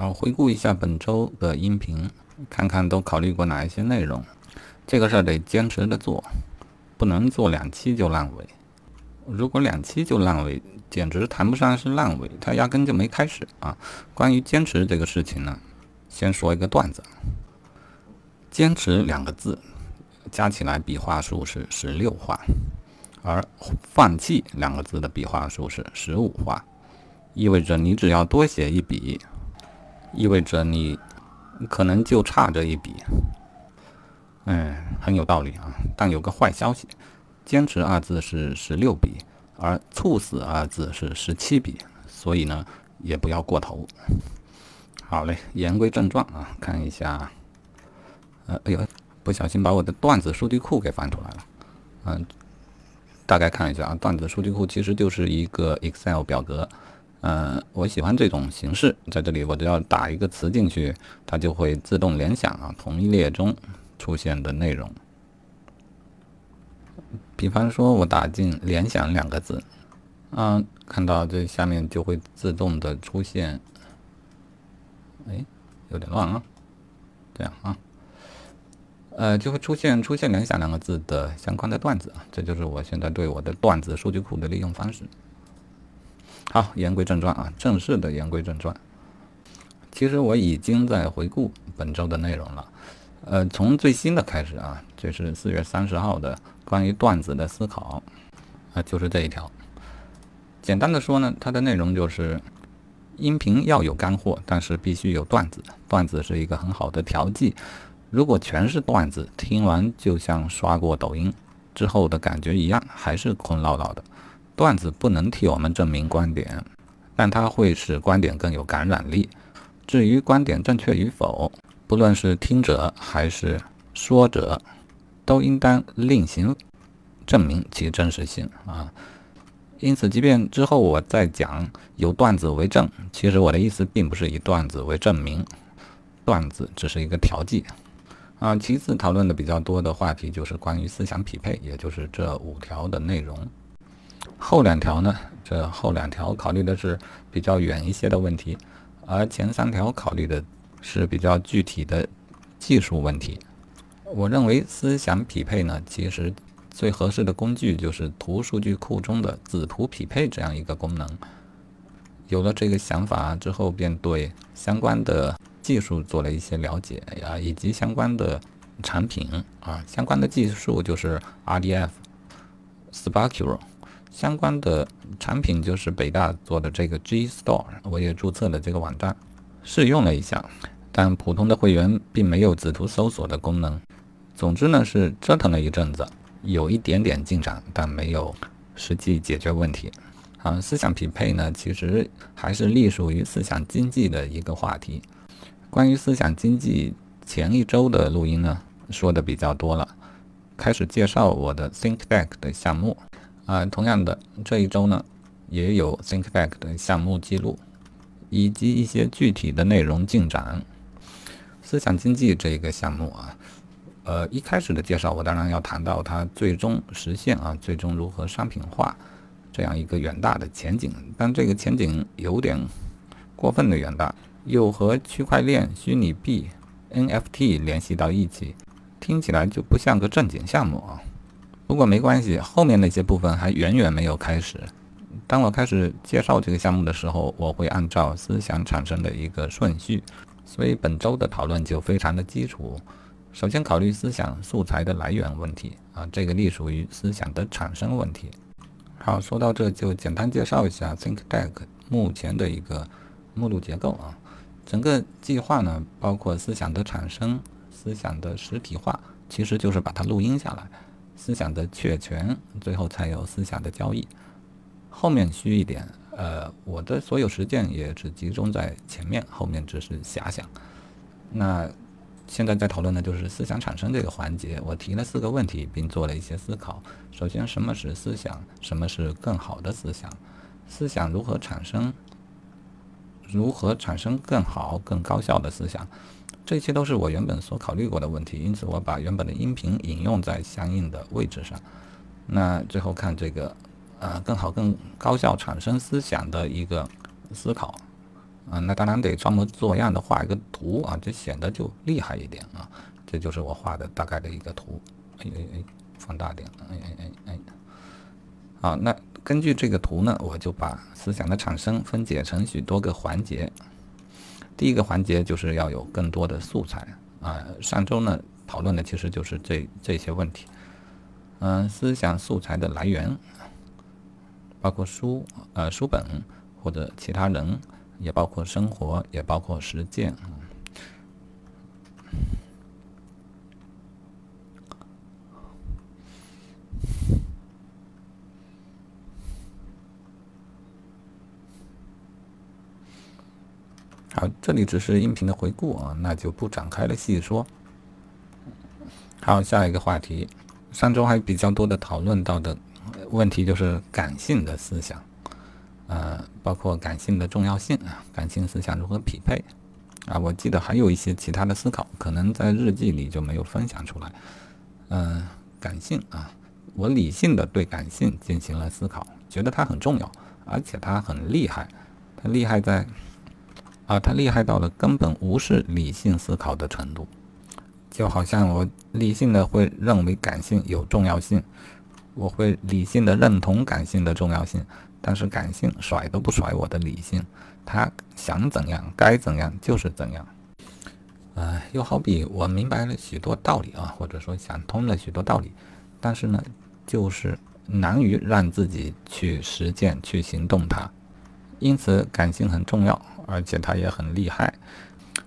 好，回顾一下本周的音频，看看都考虑过哪一些内容。这个事儿得坚持的做，不能做两期就烂尾。如果两期就烂尾，简直谈不上是烂尾，它压根就没开始啊。关于坚持这个事情呢，先说一个段子。坚持两个字加起来笔画数是十六画，而放弃两个字的笔画数是十五画，意味着你只要多写一笔，意味着你可能就差这一笔。嗯，很有道理啊。但有个坏消息，坚持二字是十六笔，而猝死二字是十七笔，所以呢，也不要过头。好嘞，言归正传啊，看一下。呃，哎呦，不小心把我的段子数据库给翻出来了。嗯，大概看一下啊，段子数据库其实就是一个 Excel 表格。嗯，我喜欢这种形式，在这里我只要打一个词进去，它就会自动联想啊，同一列中。出现的内容，比方说，我打进“联想”两个字，啊，看到这下面就会自动的出现，哎，有点乱啊，这样啊，呃，就会出现出现“联想”两个字的相关的段子啊，这就是我现在对我的段子数据库的利用方式。好，言归正传啊，正式的言归正传，其实我已经在回顾本周的内容了。呃，从最新的开始啊，这是四月三十号的关于段子的思考，啊，就是这一条。简单的说呢，它的内容就是，音频要有干货，但是必须有段子。段子是一个很好的调剂。如果全是段子，听完就像刷过抖音之后的感觉一样，还是空落落的。段子不能替我们证明观点，但它会使观点更有感染力。至于观点正确与否，不论是听者还是说者，都应当另行证明其真实性啊。因此，即便之后我再讲有段子为证，其实我的意思并不是以段子为证明，段子只是一个调剂啊。其次，讨论的比较多的话题就是关于思想匹配，也就是这五条的内容。后两条呢，这后两条考虑的是比较远一些的问题，而前三条考虑的。是比较具体的技术问题。我认为思想匹配呢，其实最合适的工具就是图数据库中的子图匹配这样一个功能。有了这个想法之后，便对相关的技术做了一些了解呀，以及相关的产品啊，相关的技术就是 RDF、Sparkle，相关的产品就是北大做的这个 G Store，我也注册了这个网站。试用了一下，但普通的会员并没有子图搜索的功能。总之呢，是折腾了一阵子，有一点点进展，但没有实际解决问题。啊，思想匹配呢，其实还是隶属于思想经济的一个话题。关于思想经济，前一周的录音呢，说的比较多了，开始介绍我的 ThinkDeck 的项目。啊，同样的，这一周呢，也有 ThinkBack 的项目记录。以及一些具体的内容进展，思想经济这一个项目啊，呃，一开始的介绍我当然要谈到它最终实现啊，最终如何商品化这样一个远大的前景，但这个前景有点过分的远大，又和区块链、虚拟币、NFT 联系到一起，听起来就不像个正经项目啊。不过没关系，后面那些部分还远远没有开始。当我开始介绍这个项目的时候，我会按照思想产生的一个顺序，所以本周的讨论就非常的基础。首先考虑思想素材的来源问题啊，这个隶属于思想的产生问题。好，说到这就简单介绍一下 ThinkDeck 目前的一个目录结构啊。整个计划呢，包括思想的产生、思想的实体化，其实就是把它录音下来；思想的确权，最后才有思想的交易。后面虚一点，呃，我的所有实践也只集中在前面，后面只是遐想。那现在在讨论的就是思想产生这个环节，我提了四个问题，并做了一些思考。首先，什么是思想？什么是更好的思想？思想如何产生？如何产生更好、更高效的思想？这些都是我原本所考虑过的问题，因此我把原本的音频引用在相应的位置上。那最后看这个。呃，更好、更高效产生思想的一个思考，啊，那当然得装模作样的画一个图啊，这显得就厉害一点啊。这就是我画的大概的一个图。哎哎哎，放大点。哎哎哎哎。好，那根据这个图呢，我就把思想的产生分解成许多个环节。第一个环节就是要有更多的素材啊。上周呢讨论的其实就是这这些问题。嗯，思想素材的来源，包括书呃书本或者其他人。也包括生活，也包括实践。好，这里只是音频的回顾啊，那就不展开了细说。好，下一个话题，上周还比较多的讨论到的问题就是感性的思想。呃，包括感性的重要性啊，感性思想如何匹配啊？我记得还有一些其他的思考，可能在日记里就没有分享出来。嗯，感性啊，我理性的对感性进行了思考，觉得它很重要，而且它很厉害。它厉害在啊，他厉害到了根本无视理性思考的程度，就好像我理性的会认为感性有重要性，我会理性的认同感性的重要性。但是感性甩都不甩我的理性，他想怎样该怎样就是怎样。呃，又好比我明白了许多道理啊，或者说想通了许多道理，但是呢，就是难于让自己去实践、去行动它。因此，感性很重要，而且它也很厉害。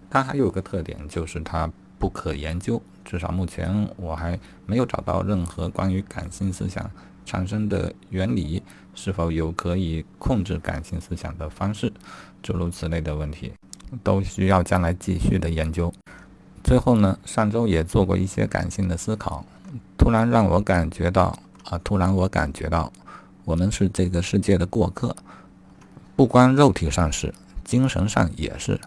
它还有个特点，就是它不可研究。至少目前我还没有找到任何关于感性思想。产生的原理是否有可以控制感性思想的方式，诸如此类的问题，都需要将来继续的研究。最后呢，上周也做过一些感性的思考，突然让我感觉到啊，突然我感觉到，我们是这个世界的过客，不光肉体上是，精神上也是。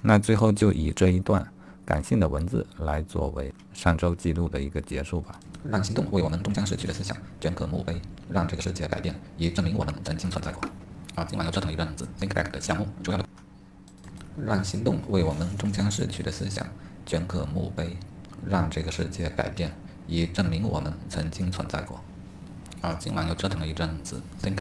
那最后就以这一段感性的文字来作为上周记录的一个结束吧。让行动为我们终将逝去的思想镌刻墓碑，让这个世界改变，以证明我们曾经存在过。啊，今晚又折腾一阵子 Think Back 的项目，主要的让行动为我们终将逝去的思想镌刻墓碑，让这个世界改变，以证明我们曾经存在过。啊，今晚又折腾了一阵子 Think。